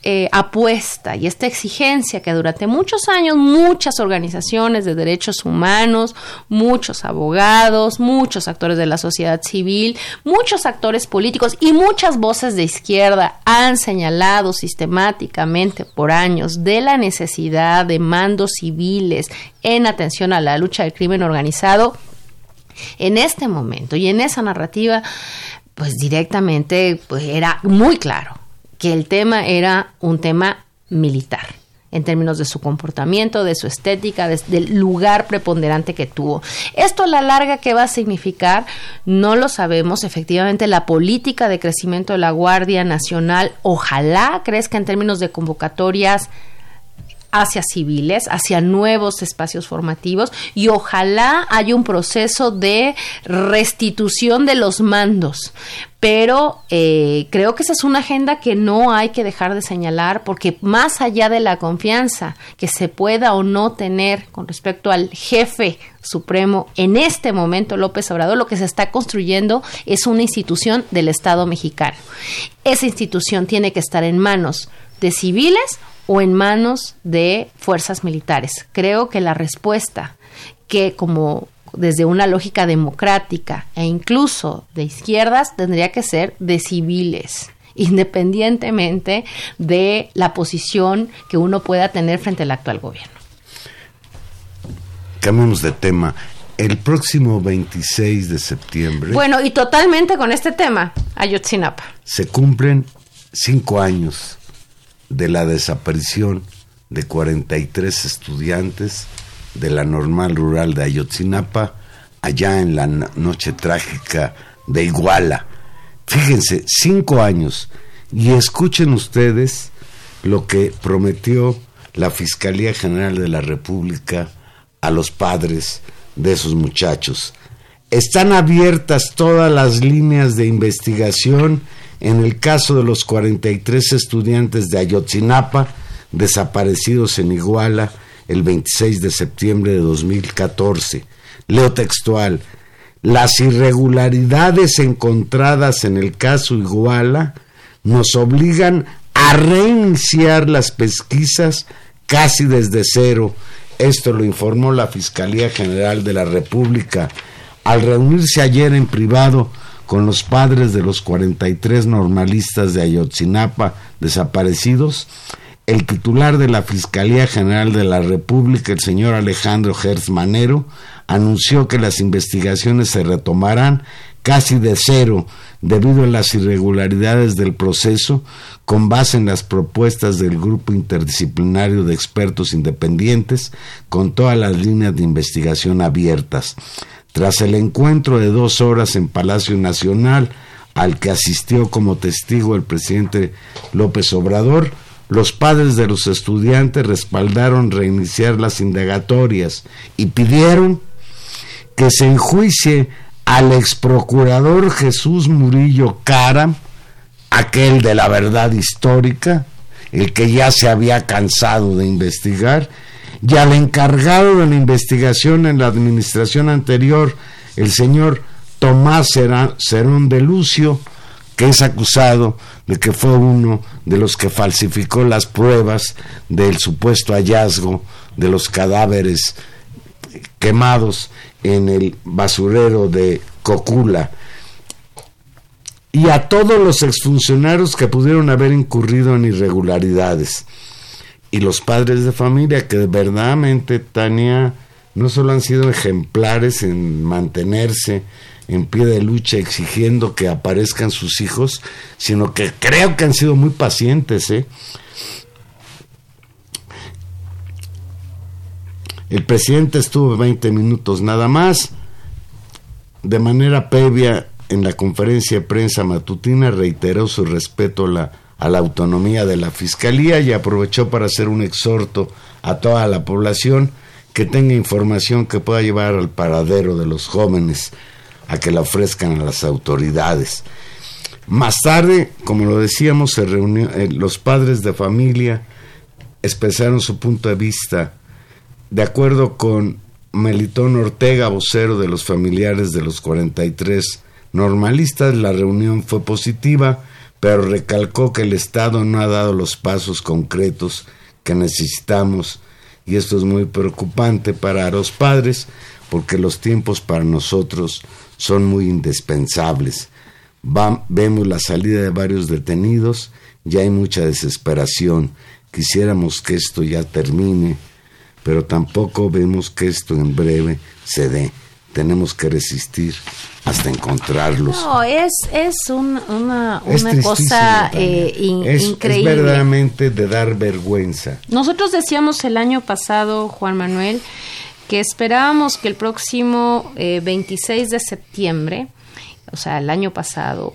eh, apuesta y esta exigencia que durante muchos años muchas organizaciones de derechos humanos, muchos abogados, muchos actores de la sociedad civil, muchos actores políticos y muchas voces de izquierda han señalado sistemáticamente por años de la necesidad de mandos civiles en atención a la lucha del crimen organizado, en este momento y en esa narrativa pues directamente pues era muy claro que el tema era un tema militar en términos de su comportamiento, de su estética, del lugar preponderante que tuvo. Esto a la larga, ¿qué va a significar? No lo sabemos. Efectivamente, la política de crecimiento de la Guardia Nacional, ojalá crezca en términos de convocatorias hacia civiles, hacia nuevos espacios formativos y ojalá haya un proceso de restitución de los mandos. Pero eh, creo que esa es una agenda que no hay que dejar de señalar porque más allá de la confianza que se pueda o no tener con respecto al jefe supremo en este momento López Obrador, lo que se está construyendo es una institución del Estado mexicano. Esa institución tiene que estar en manos de civiles o en manos de fuerzas militares. Creo que la respuesta que como desde una lógica democrática e incluso de izquierdas tendría que ser de civiles independientemente de la posición que uno pueda tener frente al actual gobierno. Cambiamos de tema. El próximo 26 de septiembre. Bueno, y totalmente con este tema, Ayotzinapa. Se cumplen cinco años de la desaparición de 43 estudiantes de la normal rural de Ayotzinapa, allá en la noche trágica de Iguala. Fíjense, cinco años. Y escuchen ustedes lo que prometió la Fiscalía General de la República a los padres de esos muchachos. Están abiertas todas las líneas de investigación en el caso de los 43 estudiantes de Ayotzinapa desaparecidos en Iguala el 26 de septiembre de 2014. Leo textual. Las irregularidades encontradas en el caso Iguala nos obligan a reiniciar las pesquisas casi desde cero. Esto lo informó la Fiscalía General de la República al reunirse ayer en privado con los padres de los 43 normalistas de Ayotzinapa desaparecidos, el titular de la Fiscalía General de la República, el señor Alejandro Hertz Manero, anunció que las investigaciones se retomarán casi de cero debido a las irregularidades del proceso, con base en las propuestas del grupo interdisciplinario de expertos independientes, con todas las líneas de investigación abiertas. Tras el encuentro de dos horas en Palacio Nacional, al que asistió como testigo el presidente López Obrador, los padres de los estudiantes respaldaron reiniciar las indagatorias y pidieron que se enjuicie al exprocurador Jesús Murillo Cara, aquel de la verdad histórica, el que ya se había cansado de investigar, y al encargado de la investigación en la administración anterior, el señor Tomás Cerón de Lucio, que es acusado de que fue uno de los que falsificó las pruebas del supuesto hallazgo de los cadáveres quemados en el basurero de Cocula. Y a todos los exfuncionarios que pudieron haber incurrido en irregularidades y los padres de familia que verdaderamente Tania no solo han sido ejemplares en mantenerse en pie de lucha exigiendo que aparezcan sus hijos, sino que creo que han sido muy pacientes. ¿eh? El presidente estuvo 20 minutos nada más. De manera previa, en la conferencia de prensa matutina, reiteró su respeto a la, a la autonomía de la Fiscalía y aprovechó para hacer un exhorto a toda la población que tenga información que pueda llevar al paradero de los jóvenes a que la ofrezcan a las autoridades. Más tarde, como lo decíamos, se reunió, eh, los padres de familia expresaron su punto de vista. De acuerdo con Melitón Ortega, vocero de los familiares de los 43 normalistas, la reunión fue positiva, pero recalcó que el Estado no ha dado los pasos concretos que necesitamos y esto es muy preocupante para los padres porque los tiempos para nosotros son muy indispensables. vemos la salida de varios detenidos, ya hay mucha desesperación. Quisiéramos que esto ya termine, pero tampoco vemos que esto en breve se dé. Tenemos que resistir hasta encontrarlos. No, es, es una, una cosa eh, increíble. Es verdaderamente de dar vergüenza. Nosotros decíamos el año pasado, Juan Manuel, que esperábamos que el próximo 26 eh, de septiembre, o sea, el año pasado,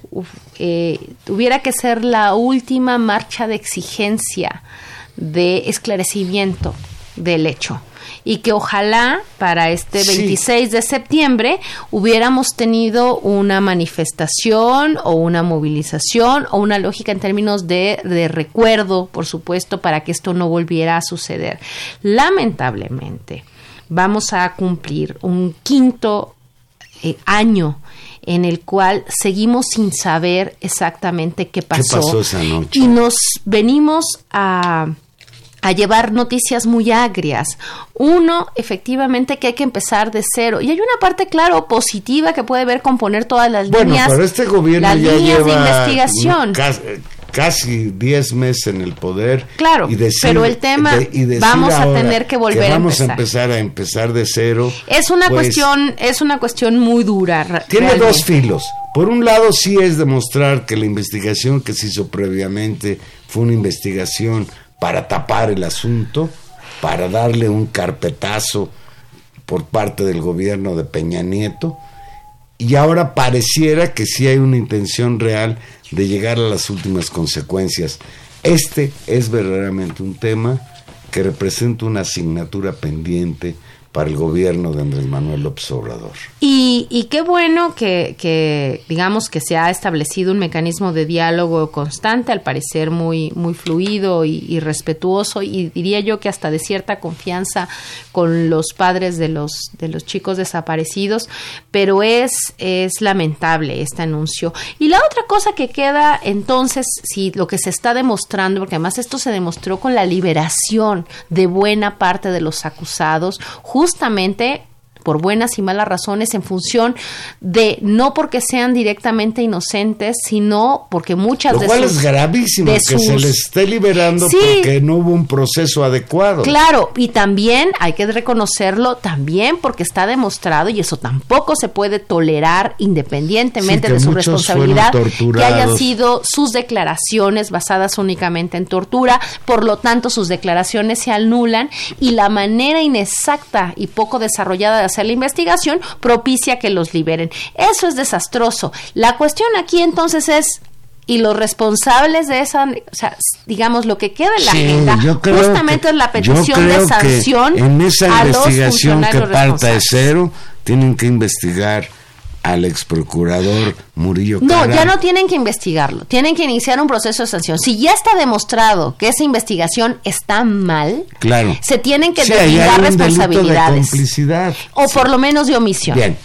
eh, tuviera que ser la última marcha de exigencia de esclarecimiento del hecho y que ojalá para este 26 de septiembre hubiéramos tenido una manifestación o una movilización o una lógica en términos de, de recuerdo, por supuesto, para que esto no volviera a suceder. Lamentablemente, vamos a cumplir un quinto eh, año en el cual seguimos sin saber exactamente qué pasó, esa noche? y nos venimos a a llevar noticias muy agrias. Uno, efectivamente, que hay que empezar de cero. Y hay una parte, claro, positiva que puede ver componer todas las bueno, líneas. Pero este gobierno las ya líneas lleva de investigación casi 10 meses en el poder. Claro, y decir, pero el tema de, y vamos a tener que volver que vamos a empezar. a empezar de cero. Es una pues, cuestión, es una cuestión muy dura. Tiene realmente. dos filos. Por un lado sí es demostrar que la investigación que se hizo previamente fue una investigación para tapar el asunto, para darle un carpetazo por parte del gobierno de Peña Nieto, y ahora pareciera que sí hay una intención real de llegar a las últimas consecuencias. Este es verdaderamente un tema que representa una asignatura pendiente para el gobierno de Andrés Manuel López Obrador. Y, qué bueno que, digamos, que se ha establecido un mecanismo de diálogo constante, al parecer muy, muy fluido y, y, respetuoso, y diría yo que hasta de cierta confianza con los padres de los, de los chicos desaparecidos, pero es, es lamentable este anuncio. Y la otra cosa que queda entonces, si lo que se está demostrando, porque además esto se demostró con la liberación de buena parte de los acusados, justamente por buenas y malas razones en función de no porque sean directamente inocentes, sino porque muchas Lo de cual sus, es gravísimo de que se les esté liberando Sí. porque no hubo un proceso adecuado. Claro, y también hay que reconocerlo también porque está demostrado y eso tampoco se puede tolerar independientemente Sí, de su responsabilidad que hayan sido sus declaraciones basadas únicamente en tortura, por lo tanto sus declaraciones se anulan y la manera inexacta y poco desarrollada de hacer la investigación propicia que los liberen. Eso es desastroso. La cuestión aquí entonces es y los responsables de esa, o sea, digamos, lo que queda en la Sí, agenda, justamente que- es la petición de sanción en esa a los investigación que parta de cero, tienen que investigar al ex procurador Murillo No, Cara. ya no tienen que investigarlo, tienen que iniciar un proceso de sanción. Si ya está demostrado que esa investigación está mal, Claro. se tienen que Sí, ahí hay deslindar un delito de responsabilidades. O por lo menos de omisión. Bien.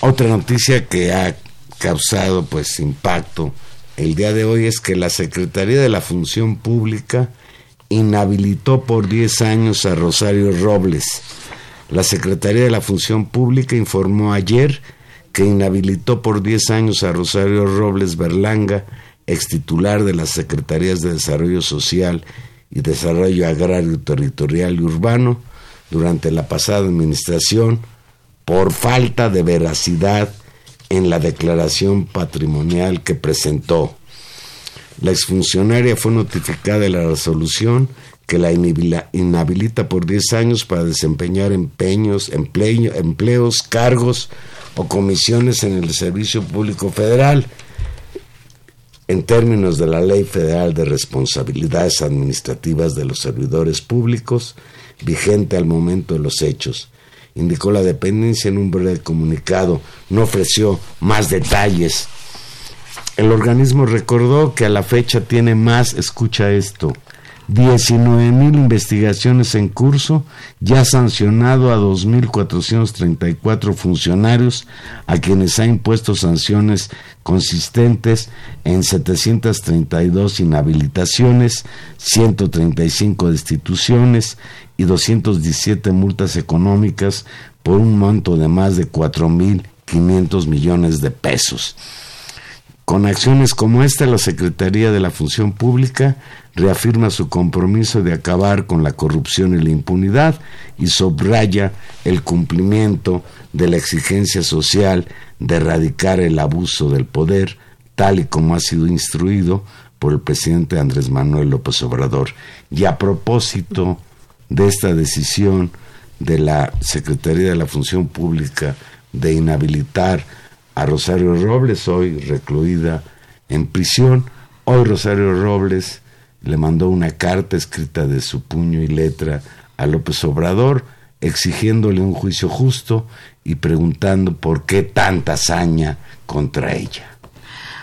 Otra noticia que ha causado pues impacto el día de hoy es que la Secretaría de la Función Pública inhabilitó por 10 años a Rosario Robles. La Secretaría de la Función Pública informó ayer que inhabilitó por 10 años a Rosario Robles Berlanga, ex titular de las Secretarías de Desarrollo Social y Desarrollo Agrario, Territorial y Urbano, durante la pasada administración, por falta de veracidad en la declaración patrimonial que presentó. La exfuncionaria fue notificada de la resolución que la inhabilita por 10 años para desempeñar empeños, empleo- empleos, cargos o comisiones en el Servicio Público Federal en términos de la Ley Federal de Responsabilidades Administrativas de los Servidores Públicos, vigente al momento de los hechos. Indicó la dependencia en un breve comunicado, no ofreció más detalles. El organismo recordó que a la fecha tiene más, escucha esto, 19 mil investigaciones en curso, ya sancionado a 2.434 funcionarios a quienes ha impuesto sanciones consistentes en 732 inhabilitaciones, 135 destituciones y 217 multas económicas por un monto de más de 4.500 millones de pesos. Con acciones como esta, la Secretaría de la Función Pública reafirma su compromiso de acabar con la corrupción y la impunidad y subraya el cumplimiento de la exigencia social de erradicar el abuso del poder, tal y como ha sido instruido por el presidente Andrés Manuel López Obrador. Y a propósito de esta decisión de la Secretaría de la Función Pública de inhabilitar a Rosario Robles, hoy recluida en prisión. Hoy Rosario Robles le mandó una carta escrita de su puño y letra a López Obrador, exigiéndole un juicio justo y preguntando por qué tanta hazaña contra ella.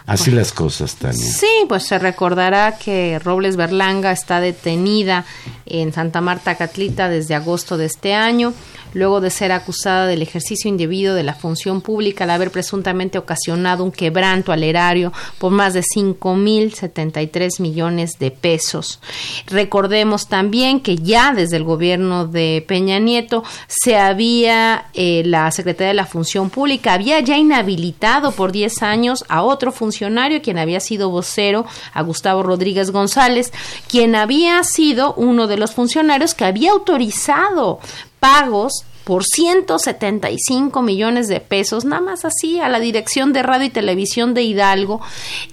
Así las cosas, Tania. Sí, pues se recordará que Robles Berlanga está detenida en Santa Marta, Catlita, desde agosto de este año, luego de ser acusada del ejercicio indebido de la función pública al haber presuntamente ocasionado un quebranto al erario por más de 5.073 millones de pesos. Recordemos también que ya desde el gobierno de Peña Nieto se había, eh, la Secretaría de la Función Pública había ya inhabilitado por 10 años a otro funcionario, quien había sido vocero, a Gustavo Rodríguez González, quien había sido uno de los funcionarios que había autorizado pagos por 175 millones de pesos, nada más así, a la Dirección de Radio y Televisión de Hidalgo,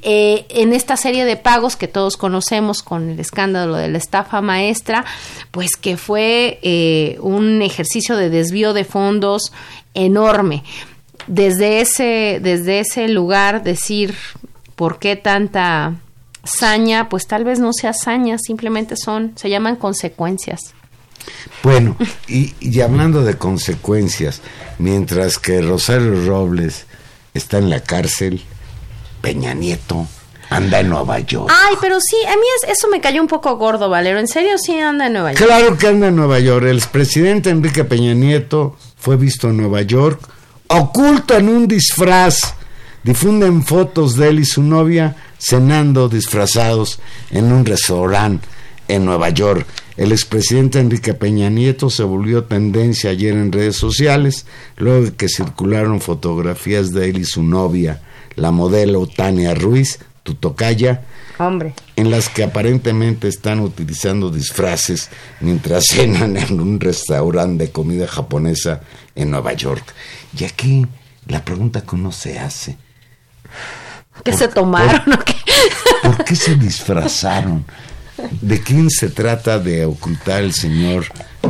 eh, en esta serie de pagos que todos conocemos con el escándalo de la estafa maestra, pues que fue eh, un ejercicio de desvío de fondos enorme. Desde ese, desde ese lugar decir por qué tanta saña, pues tal vez no sea saña, simplemente son, se llaman consecuencias. Bueno, y, y hablando de consecuencias, mientras que Rosario Robles está en la cárcel, Peña Nieto anda en Nueva York. Ay, pero sí, a mí es- eso me cayó un poco gordo, Valero. ¿En serio sí anda en Nueva York? Claro que anda en Nueva York. El presidente Enrique Peña Nieto fue visto en Nueva York, oculto en un disfraz. Difunden fotos de él y su novia cenando disfrazados en un restaurante en Nueva York. El expresidente Enrique Peña Nieto se volvió tendencia ayer en redes sociales, luego de que circularon fotografías de él y su novia, la modelo Tania Ruiz, Tutocaya, Hombre. en las que aparentemente están utilizando disfraces mientras cenan en un restaurante de comida japonesa en Nueva York. Y aquí la pregunta que uno se hace, ¿Qué se tomaron o qué? ¿por qué se disfrazaron? ¿De quién se trata de ocultar el señor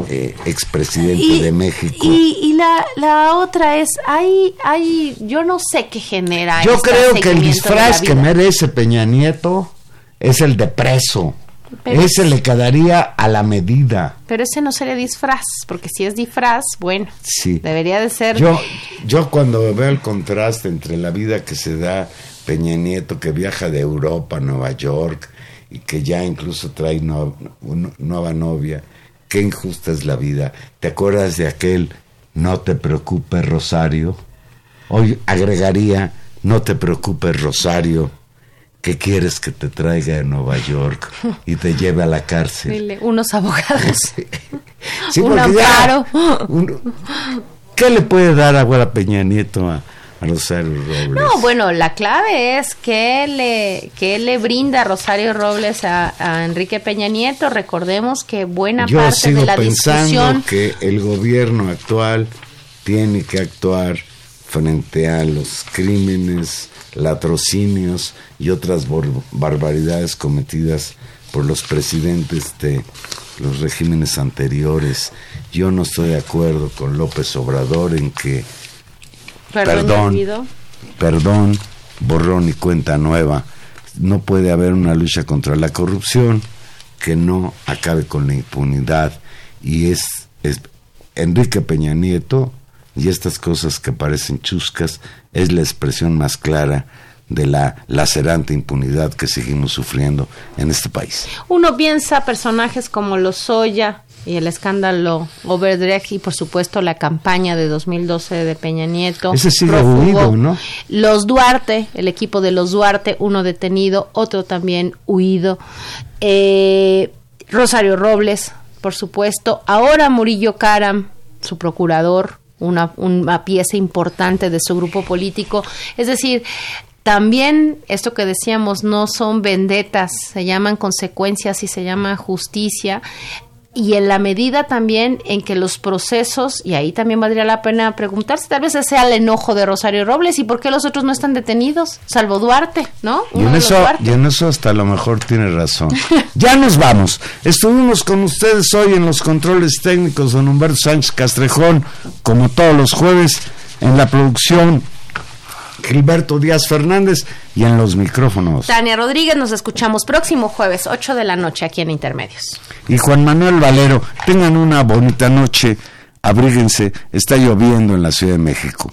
eh, expresidente de México? Y, y la, la otra es, hay, hay, yo no sé qué genera. Yo este creo que el disfraz que merece Peña Nieto es el de preso. Pero Ese es- le quedaría a la medida. Pero ese no sería disfraz, porque si es disfraz, bueno, Sí. debería de ser. Yo, yo cuando veo el contraste entre la vida que se da Peña Nieto, que viaja de Europa a Nueva York y que ya incluso trae no- un- nueva novia, qué injusta es la vida. ¿Te acuerdas de aquel no te preocupes Rosario? Hoy agregaría no te preocupes Rosario, que quieres que te traiga de Nueva York y te lleve a la cárcel. Dile, unos abogados. Sí, Un ya, ¿Qué le puede dar ahora Peña Nieto a, a Rosario Robles? No, bueno, la clave es que le, que le brinda Rosario Robles a, a Enrique Peña Nieto. Recordemos que buena Yo parte sigo de la pensando discusión. que el gobierno actual tiene que actuar frente a los crímenes, latrocinios y otras barbaridades cometidas por los presidentes de los regímenes anteriores. Yo no estoy de acuerdo con López Obrador en que Perdón, Perdón. borrón y cuenta nueva. No puede haber una lucha contra la corrupción que no acabe con la impunidad. Y es, es Enrique Peña Nieto y estas cosas que parecen chuscas es la expresión más clara de la lacerante impunidad que seguimos sufriendo en este país. Uno piensa personajes como Lozoya y el escándalo Overdrecht y por supuesto la campaña de 2012 de Peña Nieto. Ese sigue prófugo. huido, ¿no? Los Duarte, el equipo de los Duarte, uno detenido, otro también huido. Eh, Rosario Robles, por supuesto. Ahora Murillo Caram, su procurador, una, una pieza importante de su grupo político. Es decir, también esto que decíamos no son vendetas, se llaman consecuencias y se llama justicia. Y en la medida también en que los procesos, y ahí también valdría la pena preguntarse, tal vez ese sea el enojo de Rosario Robles y por qué los otros no están detenidos, salvo Duarte, ¿no? En, eso, y en eso hasta a lo mejor tiene razón. ya nos vamos. Estuvimos con ustedes hoy en los controles técnicos, don Humberto Sánchez Castrejón, como todos los jueves, en la producción Gilberto Díaz Fernández y en los micrófonos. Tania Rodríguez, nos escuchamos próximo jueves, 8 de la noche, aquí en Intermedios. Y Juan Manuel Valero, tengan una bonita noche, abríguense, está lloviendo en la Ciudad de México.